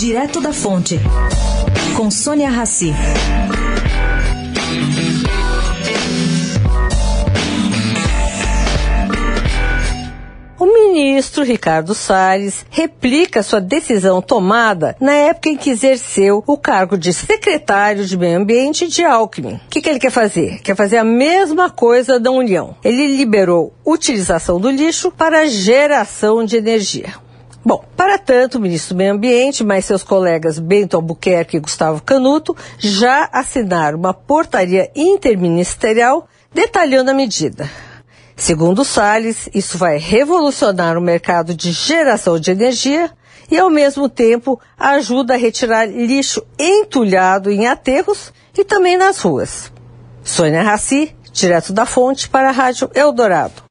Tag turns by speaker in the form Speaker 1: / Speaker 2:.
Speaker 1: Direto da Fonte, com Sônia Rassi.
Speaker 2: O ministro Ricardo Salles replica sua decisão tomada na época em que exerceu o cargo de secretário de Meio Ambiente de Alckmin. O que, que ele quer fazer? Quer fazer a mesma coisa da União. Ele liberou utilização do lixo para geração de energia. Bom, para tanto, o ministro do Meio Ambiente, mais seus colegas Bento Albuquerque e Gustavo Canuto, já assinaram uma portaria interministerial detalhando a medida. Segundo Salles, isso vai revolucionar o mercado de geração de energia e, ao mesmo tempo, ajuda a retirar lixo entulhado em aterros e também nas ruas. Sônia Raci, direto da fonte para a Rádio Eldorado.